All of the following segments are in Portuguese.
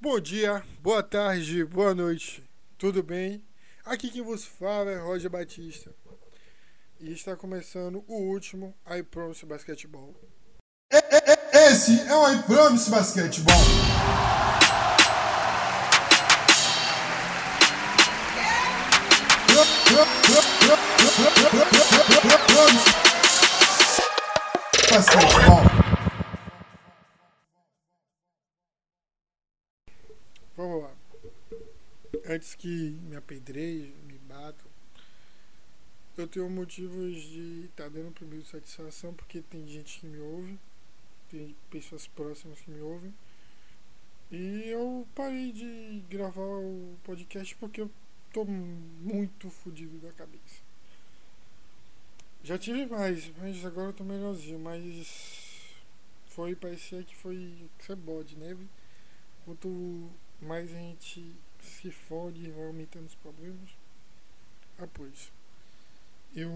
Bom dia, boa tarde, boa noite, tudo bem? Aqui quem vos fala é Roger Batista e está começando o último I Promise Basketball. Esse é o I Promise Basketball. Basketball. Vamos lá. Antes que me apedrejem, me batam, eu tenho motivos de estar tá dando primeiro satisfação porque tem gente que me ouve, tem pessoas próximas que me ouvem. E eu parei de gravar o podcast porque eu tô muito fodido da cabeça. Já tive mais, mas agora eu tô melhorzinho, mas foi, parecia que foi que é bode, neve. Né? Quanto mais a gente se fode e vai aumentando os problemas. Ah, pois. Eu.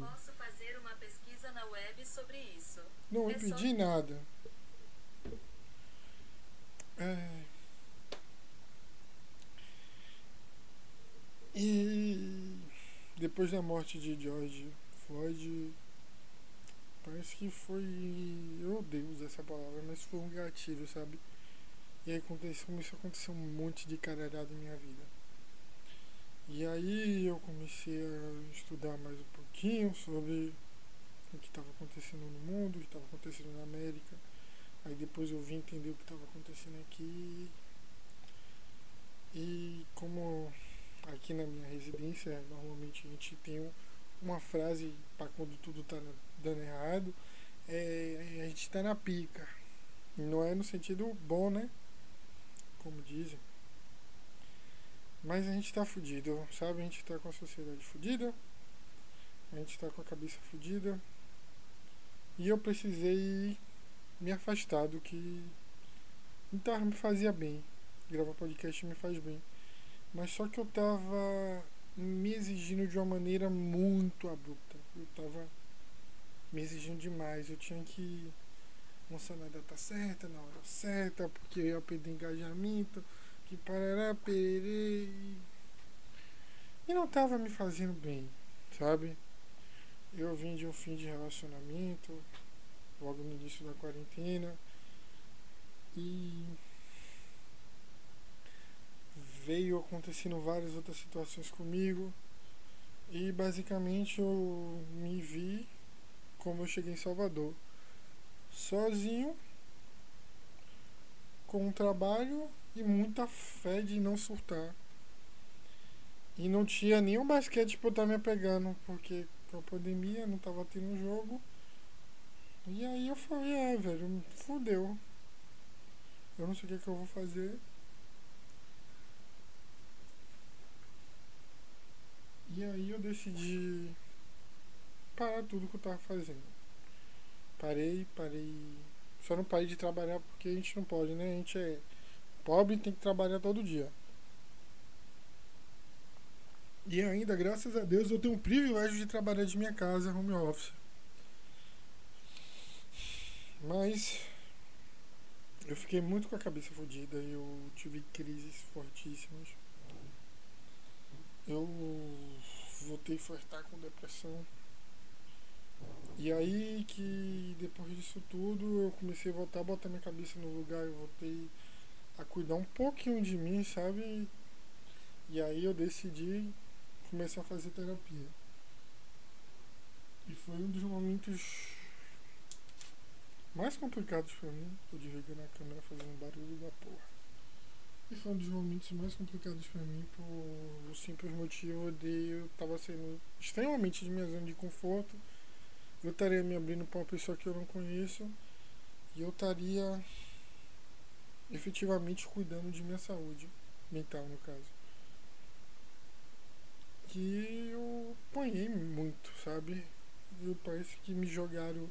Posso fazer uma pesquisa na web sobre isso. Não É impedi só- nada. É. E depois da morte de George Floyd, parece que foi. Eu odeio usar essa palavra, mas foi um gatilho, sabe? E aí aconteceu, começou a acontecer um monte de caralhada em minha vida. E aí eu comecei a estudar mais um pouquinho sobre o que estava acontecendo no mundo, o que estava acontecendo na América. Aí depois eu vim entender o que estava acontecendo aqui. E como aqui na minha residência, normalmente a gente tem um- uma frase para quando tudo tá na- dando errado, é a gente tá na pica. Não é no sentido bom, né? Como dizem. Mas a gente tá fudido, sabe? A gente tá com a sociedade fudida. A gente tá com a cabeça fudida. E eu precisei me afastar do que então me fazia bem. Gravar podcast me faz bem. Mas só que eu tava me exigindo de uma maneira muito abrupta. Eu tava me exigindo demais. Eu tinha que lançar na data certa, na hora certa, porque eu ia engajamento, que parará, pererê. e- E não tava me fazendo bem, sabe? Eu vim de um fim de relacionamento, logo no início da quarentena. E veio acontecendo várias outras situações comigo. E basicamente eu me vi como eu cheguei em Salvador. Sozinho, com um trabalho e muita fé de não surtar. E não tinha nenhum basquete pra eu estar me apegando, porque com a pandemia não tava tendo jogo. E aí eu falei, é, velho, fudeu. Eu não sei o que, é que eu vou fazer. E aí eu decidi parar tudo que eu tava fazendo. Parei, parei. Só não parei de trabalhar porque a gente não pode, né? A gente é pobre e tem que trabalhar todo dia. E ainda, graças a Deus, eu tenho o privilégio de trabalhar de minha casa, home office. Mas eu fiquei muito com a cabeça fodida, eu tive crises fortíssimas. Eu voltei a flertar com depressão. E aí que depois disso tudo eu comecei a voltar a botar minha cabeça no lugar, eu voltei a cuidar um pouquinho de mim, sabe? E aí eu decidi começar a fazer terapia. E foi um dos momentos mais complicados pra mim. Tô desligando a câmera fazendo barulho da porra. E foi um dos momentos mais complicados pra mim por o simples motivo de eu tava saindo extremamente de minha zona de conforto. Eu estaria me abrindo pra uma pessoa que eu não conheço. E eu estaria efetivamente cuidando de minha saúde mental, no caso. Que eu apanhei muito, sabe? Eu parece que me jogaram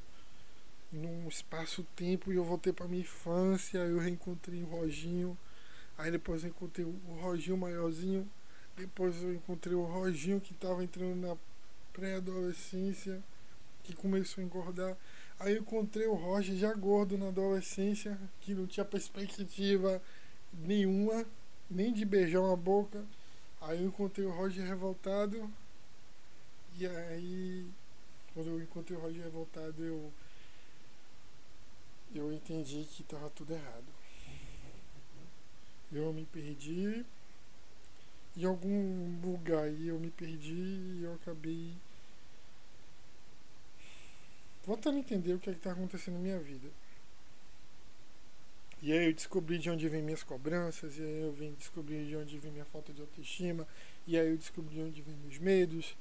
num espaço-tempo e eu voltei pra minha infância. Eu reencontrei o Roginho. Aí depois eu encontrei o Roginho maiorzinho. Depois eu encontrei o Roginho que tava entrando na pré-adolescência, que começou a engordar. Aí eu encontrei o Roger já gordo na adolescência, que não tinha perspectiva nenhuma, nem de beijar uma boca. Aí eu encontrei o Roger revoltado. E aí, quando eu encontrei o Roger revoltado, eu. Eu entendi que tava tudo errado. Eu me perdi. Em algum lugar aí eu me perdi e eu acabei voltando a entender o que é está acontecendo na minha vida. E aí eu descobri de onde vem minhas cobranças, e aí eu vim descobrir de onde vem minha falta de autoestima, e aí eu descobri de onde vem meus medos.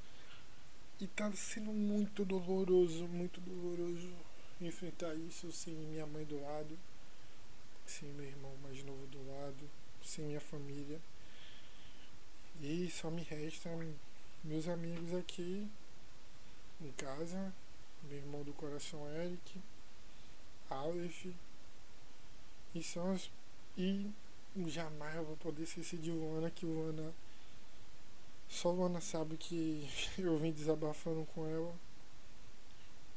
E tá sendo muito doloroso, muito doloroso enfrentar isso sem minha mãe do lado, sem meu irmão mais novo do lado, sem minha família. E só me restam meus amigos aqui em casa, meu irmão do coração Eric, Aleph, e são as. E jamais eu vou poder esquecer de Luana, que Luana. Só Luana sabe que eu vim desabafando com ela.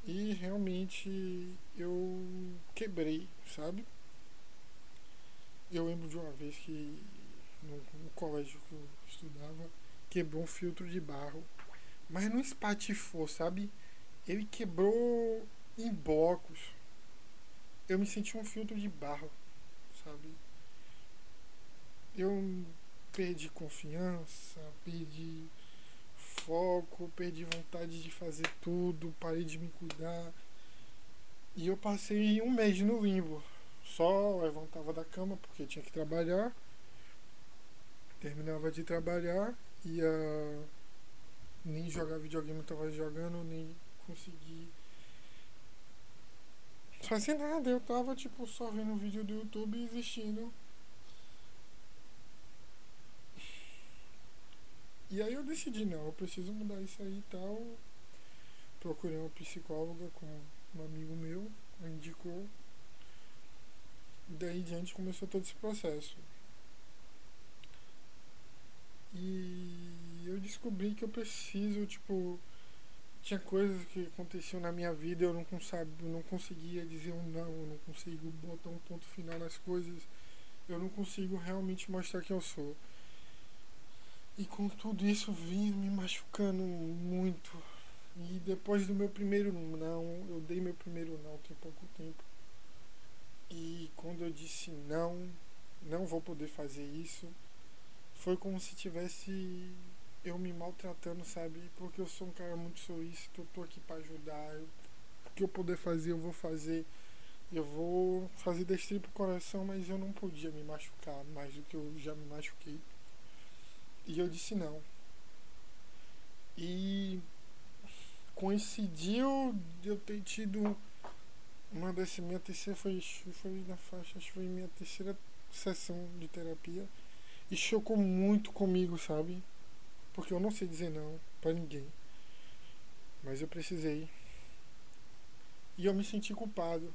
E realmente eu quebrei, sabe? Eu lembro de uma vez que no, no colégio que eu estudava, quebrou um filtro de barro. Mas não espatifou, sabe? Ele quebrou em blocos. Eu me senti um filtro de barro, sabe? Eu perdi confiança, perdi foco, perdi vontade de fazer tudo, parei de me cuidar. E eu passei um mês no limbo. Só levantava da cama porque tinha que trabalhar. Terminava de trabalhar, ia nem jogar videogame tava jogando, nem consegui fazer nada. Eu tava tipo só vendo vídeo do YouTube e existindo. E aí eu decidi, não, eu preciso mudar isso aí e tal. Procurei uma psicóloga com um amigo meu, indicou. E daí em diante começou todo esse processo. E eu descobri que eu preciso, tipo, tinha coisas que aconteciam na minha vida, eu não, consab, não conseguia dizer um não, eu não consigo botar um ponto final nas coisas, eu não consigo realmente mostrar quem eu sou. E com tudo isso vinha me machucando muito. E depois do meu primeiro não, eu dei meu primeiro não tem pouco tempo. E quando eu disse não, não vou poder fazer isso, foi como se tivesse eu me maltratando, sabe? Porque eu sou um cara muito solícito, eu tô aqui para ajudar. Eu, o que eu puder fazer, eu vou fazer. Eu vou fazer destrir pro coração, mas eu não podia me machucar mais do que eu já me machuquei. E eu disse não. E coincidiu de eu ter tido uma dessa minha terceira foi, foi na faixa, acho que foi minha terceira sessão de terapia. E chocou muito comigo, sabe? Porque eu não sei dizer não para ninguém. Mas eu precisei. E eu me senti culpado.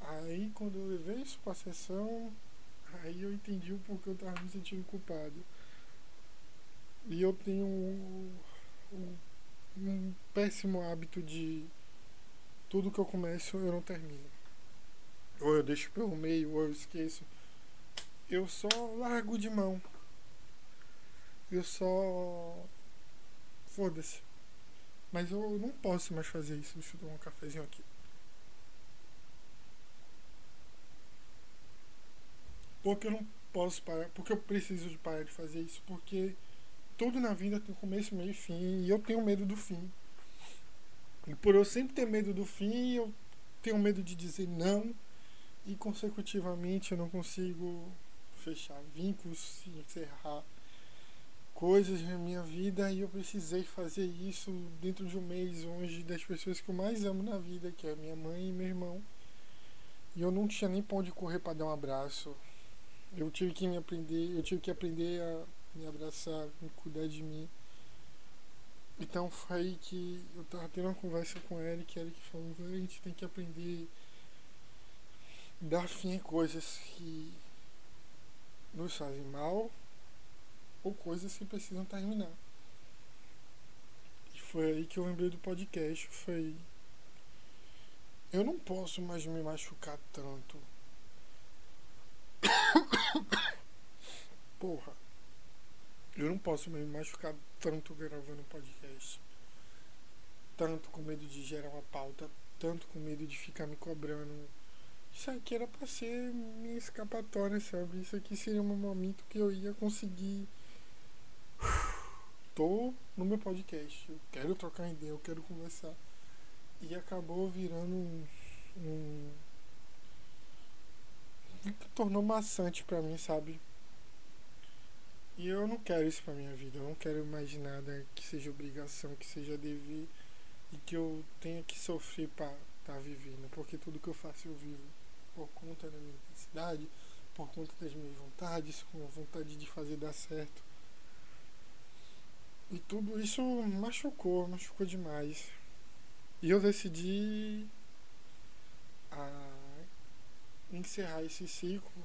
Aí quando eu levei isso pra sessão, aí eu entendi o porquê eu tava me sentindo culpado. E eu tenho um, um, um péssimo hábito de tudo que eu começo eu não termino. Ou eu deixo pelo meio, ou eu esqueço. Eu só largo de mão eu só. Foda-se. Mas eu não posso mais fazer isso. Deixa eu tomar um cafezinho aqui. Porque eu não posso parar. Porque eu preciso de parar de fazer isso. Porque tudo na vida tem começo, meio e fim. E eu tenho medo do fim. E por eu sempre ter medo do fim, eu tenho medo de dizer não. E consecutivamente eu não consigo fechar vínculos, encerrar coisas na minha vida e eu precisei fazer isso dentro de um mês longe das pessoas que eu mais amo na vida, que é minha mãe e meu irmão. E eu não tinha nem pra onde correr para dar um abraço. Eu tive que me aprender, eu tive que aprender a me abraçar, me cuidar de mim. Então foi aí que eu tava tendo uma conversa com o Eric, Eric falou, a gente tem que aprender a dar fim a coisas que nos fazem mal ou coisas que precisam terminar. E foi aí que eu lembrei do podcast, foi eu não posso mais me machucar tanto. Porra. Eu não posso mais me machucar tanto gravando podcast. Tanto com medo de gerar uma pauta, tanto com medo de ficar me cobrando. Isso aqui era pra ser minha escapatória, sabe? Isso aqui seria um momento que eu ia conseguir Tô no meu podcast, eu quero trocar ideia, eu quero conversar. E acabou virando um. um tornou maçante pra mim, sabe? E eu não quero isso pra minha vida. Eu não quero mais nada que seja obrigação, que seja dever e que eu tenha que sofrer pra estar tá vivendo. Porque tudo que eu faço eu vivo por conta da minha intensidade, por conta das minhas vontades, com a vontade de fazer dar certo. E tudo isso machucou, machucou demais. E eu decidi a encerrar esse ciclo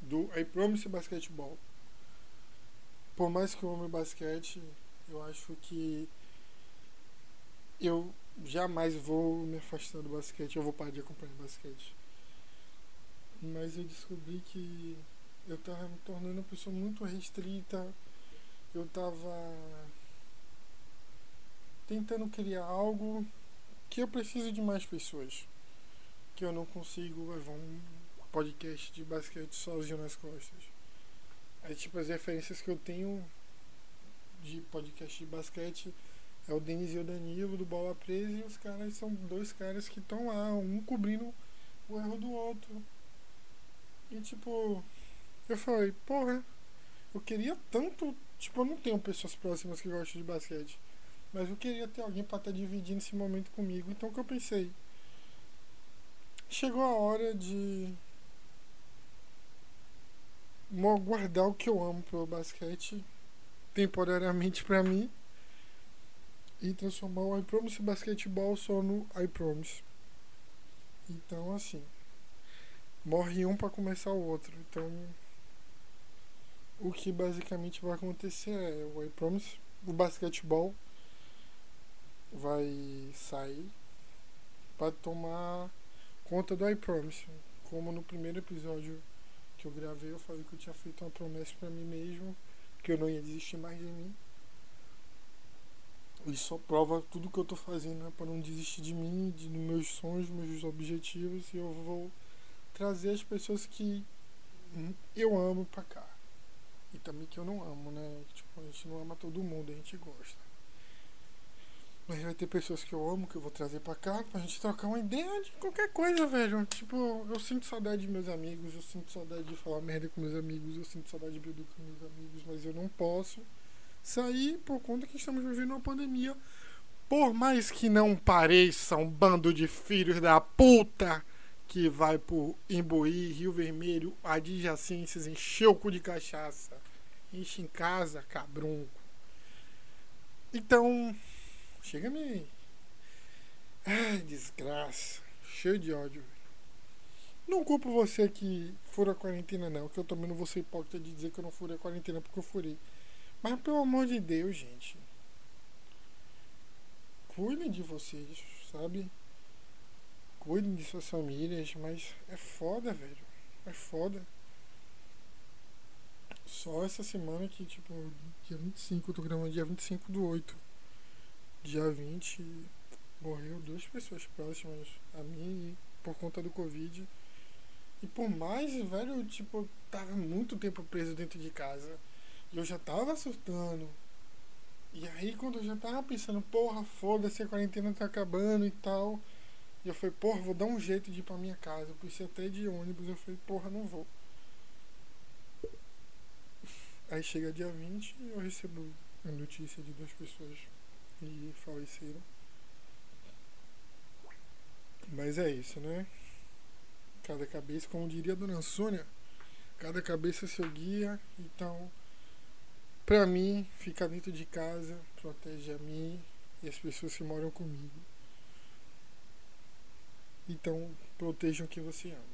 do I Promise Basketball por mais que eu ame basquete, eu acho que eu jamais vou me afastar do basquete, eu vou parar de acompanhar basquete. Mas eu descobri que eu tava me tornando uma pessoa muito restrita. Eu tava tentando criar algo que eu preciso de mais pessoas. Que eu não consigo levar um podcast de basquete sozinho nas costas. Aí, tipo, as referências que eu tenho de podcast de basquete é o Denis e o Danilo do Bola Presa e os caras são dois caras que estão lá, um cobrindo o erro do outro. E tipo, eu falei, porra, eu queria tanto. Tipo, eu não tenho pessoas próximas que gostam de basquete. Mas eu queria ter alguém para estar tá dividindo esse momento comigo. Então o que eu pensei? Chegou a hora de guardar o que eu amo pelo basquete temporariamente para mim e transformar o iPromise Basquetebol só no iPromise. Então, assim, morre um para começar o outro. Então, o que basicamente vai acontecer é o iPromise, o basquetebol vai sair para tomar conta do iPromise, como no primeiro episódio que eu gravei, eu falei que eu tinha feito uma promessa para mim mesmo, que eu não ia desistir mais de mim. Isso só prova tudo que eu tô fazendo né, para não desistir de mim, de, dos meus sonhos, meus objetivos, e eu vou trazer as pessoas que eu amo pra cá. E também que eu não amo, né? Tipo, a gente não ama todo mundo, a gente gosta. Mas vai ter pessoas que eu amo, que eu vou trazer pra cá, pra gente trocar uma ideia de qualquer coisa, velho. Tipo, eu sinto saudade de meus amigos, eu sinto saudade de falar merda com meus amigos, eu sinto saudade de beber com meus amigos, mas eu não posso sair por conta que estamos vivendo uma pandemia. Por mais que não pareça um bando de filhos da puta que vai por Imbuí, Rio Vermelho, adjacências, encher o cu de cachaça, enche em casa, cabrunco. Então, Chega me. Ai, desgraça. Cheio de ódio. Não culpo você que fura a quarentena, não. Que eu também não vou ser hipócrita de dizer que eu não furei a quarentena porque eu furei. Mas pelo amor de Deus, gente. Cuidem de vocês, sabe? Cuidem de suas famílias, mas é foda, velho. É foda. Só essa semana que, tipo, dia 25, eu tô gravando dia 25 do 8 dia 20 morreu duas pessoas próximas a mim por conta do Covid. E por mais, velho, eu, tipo, tava muito tempo preso dentro de casa. E eu já tava surtando. E aí quando eu já tava pensando, porra, foda-se, a quarentena tá acabando e tal. E eu falei, porra, vou dar um jeito de ir pra minha casa. Eu pensei até de ônibus, eu falei, porra, não vou. Aí chega dia 20 e eu recebo a notícia de duas pessoas e faleceram. Mas é isso, né? Cada cabeça, como diria a dona Sônia, cada cabeça é seu guia. Então, pra mim, ficar dentro de casa protege a mim e as pessoas que moram comigo. Então, protejam o que você ama.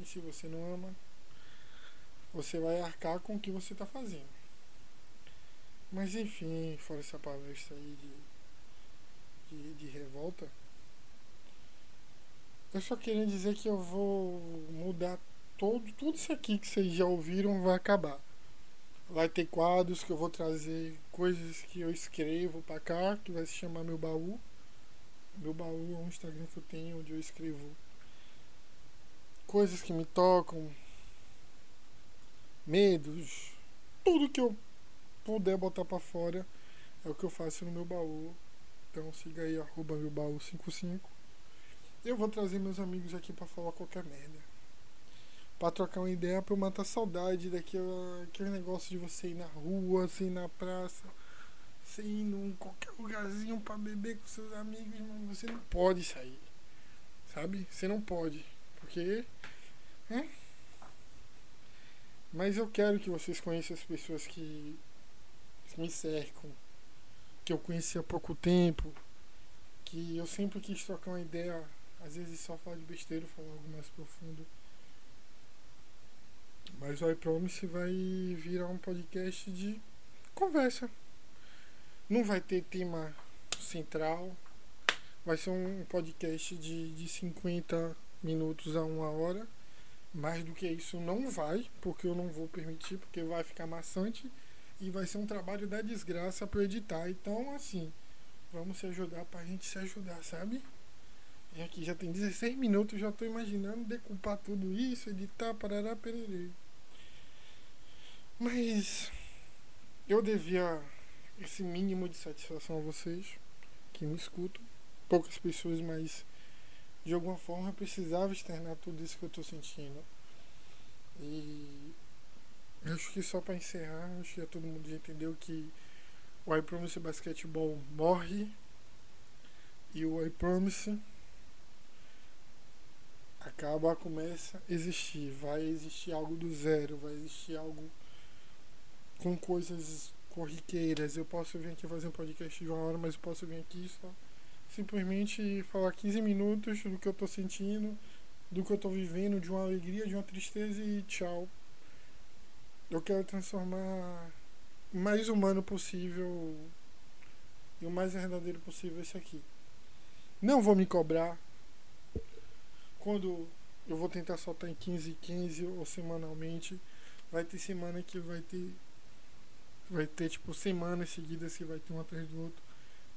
E se você não ama, você vai arcar com o que você está fazendo. Mas enfim, fora essa palestra aí de, de, de revolta, eu só queria dizer que eu vou mudar todo, tudo isso aqui que vocês já ouviram vai acabar. Vai ter quadros que eu vou trazer coisas que eu escrevo pra cá, que vai se chamar meu baú. Meu baú é um Instagram que eu tenho onde eu escrevo coisas que me tocam, medos, tudo que eu puder botar pra fora é o que eu faço no meu baú. Então siga aí, arroba meu baú 55. Eu vou trazer meus amigos aqui pra falar qualquer merda. Pra trocar uma ideia, pra eu matar saudade daquele aquele negócio de você ir na rua, assim, na praça, você ir num qualquer lugarzinho pra beber com seus amigos, mas você não pode sair. Sabe? Você não pode. Porque. É? Mas eu quero que vocês conheçam as pessoas que me cercam, que eu conheci há pouco tempo, que eu sempre quis trocar uma ideia, às vezes só falar de besteira, falar algo mais profundo. Mas o iPromise vai virar um podcast de conversa. Não vai ter tema central. Vai ser um podcast de, de 50 minutos a uma hora. Mais do que isso não vai, porque eu não vou permitir, porque vai ficar maçante e vai ser um trabalho da desgraça para editar. Então, assim, vamos se ajudar pra gente se ajudar, sabe? E aqui já tem 16 minutos, já tô imaginando decupar tudo isso, editar, parará, pererê. Mas eu devia esse mínimo de satisfação a vocês que me escutam. Poucas pessoas, mas de alguma forma eu precisava externar tudo isso que eu tô sentindo. E acho que só para encerrar, acho que já todo mundo já entendeu que o I Promise Basketball morre e o I Promise acaba, começa a existir. Vai existir algo do zero, vai existir algo com coisas corriqueiras. Eu posso vir aqui fazer um podcast de uma hora, mas eu posso vir aqui só simplesmente falar 15 minutos do que eu tô sentindo, do que eu tô vivendo, de uma alegria, de uma tristeza e tchau. Eu quero transformar o mais humano possível e o mais verdadeiro possível esse aqui. Não vou me cobrar. Quando eu vou tentar soltar em 15 15 ou semanalmente, vai ter semana que vai ter vai ter tipo semanas seguidas que vai ter um atrás do outro.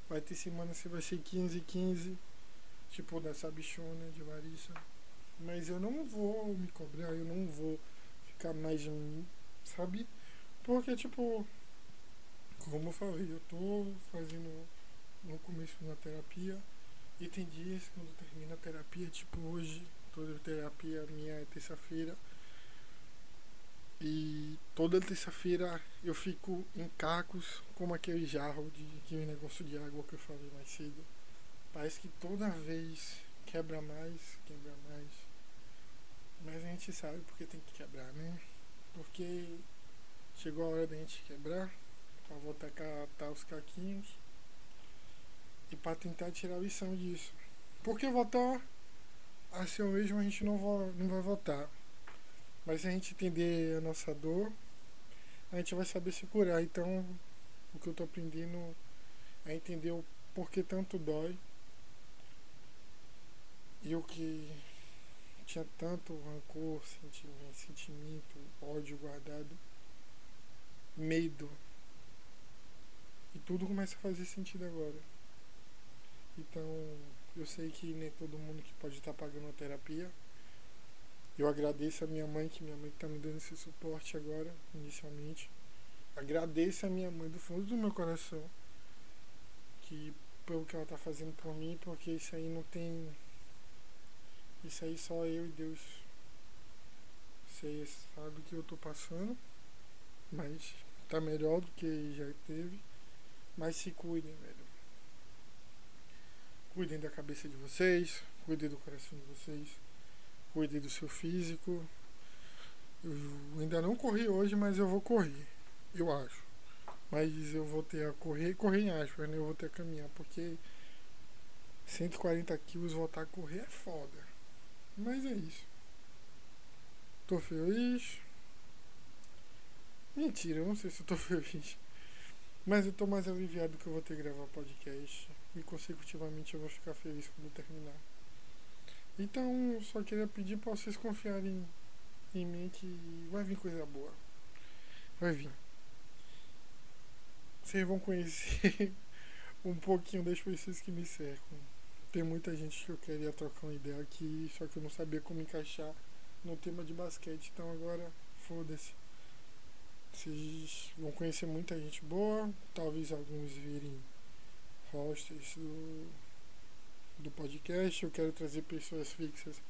Vai ter semanas que vai ser 15 15, tipo dessa bichona de Larissa. Mas eu não vou me cobrar, eu não vou ficar mais, sabe? Porque tipo, como eu falei, eu tô fazendo no começo uma terapia e tem dias quando termina a terapia, tipo hoje, toda terapia minha é terça-feira e toda terça-feira eu fico em cacos como aquele jarro de aquele negócio de água que eu falei mais cedo. Parece que toda vez quebra mais, quebra mais. Mas a gente sabe porque tem que quebrar, né? Porque chegou a hora da gente quebrar pra voltar a catar os caquinhos e para tentar tirar a lição disso. Porque votar assim mesmo a gente não, vo não vai votar. Mas se a gente entender a nossa dor, a gente vai saber se curar. Então, o que eu tô aprendendo é entender o porquê tanto dói. E o que tinha tanto rancor, sentimento, sentimento, ódio guardado, medo. E tudo começa a fazer sentido agora. Então, eu sei que nem todo mundo que pode estar pagando a terapia eu agradeço a minha mãe, que minha mãe está me dando esse suporte agora, inicialmente. Agradeço a minha mãe do fundo do meu coração. Que pelo que ela está fazendo por mim, porque isso aí não tem. Isso aí só eu e Deus. Você sabe o que eu estou passando. Mas tá melhor do que já teve. Mas se cuidem, velho. Cuidem da cabeça de vocês, cuidem do coração de vocês cuide do seu físico. Eu ainda não corri hoje, mas eu vou correr, eu acho. Mas eu vou ter a correr, correr em aspas, né? Eu vou ter a caminhar, porque 140 quilos voltar a correr é foda. Mas é isso. Tô feliz. Mentira, eu não sei se eu tô feliz. Mas eu tô mais aliviado que eu vou ter que gravar podcast. E consecutivamente eu vou ficar feliz quando terminar. Então, só queria pedir para vocês confiarem em mim que vai vir coisa boa. Vai vir. vocês vão conhecer um pouquinho das pessoas que me cercam. Tem muita gente que eu queria trocar uma ideia aqui, só que eu não sabia como encaixar no tema de basquete. Então agora, foda-se. Vocês vão conhecer muita gente boa, talvez alguns virem hosters do, do podcast. Eu quero trazer pessoas fixas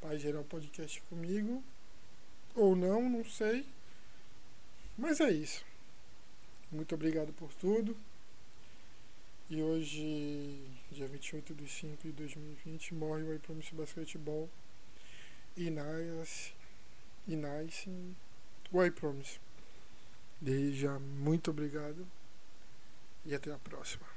para gerar o podcast comigo. Ou não, não sei. Mas é isso. Muito obrigado por tudo. E hoje, dia 28 de 5 de 2020, morre o iPromise Basquetebol e e nasce o iPromise. Desde já, muito obrigado e até a próxima.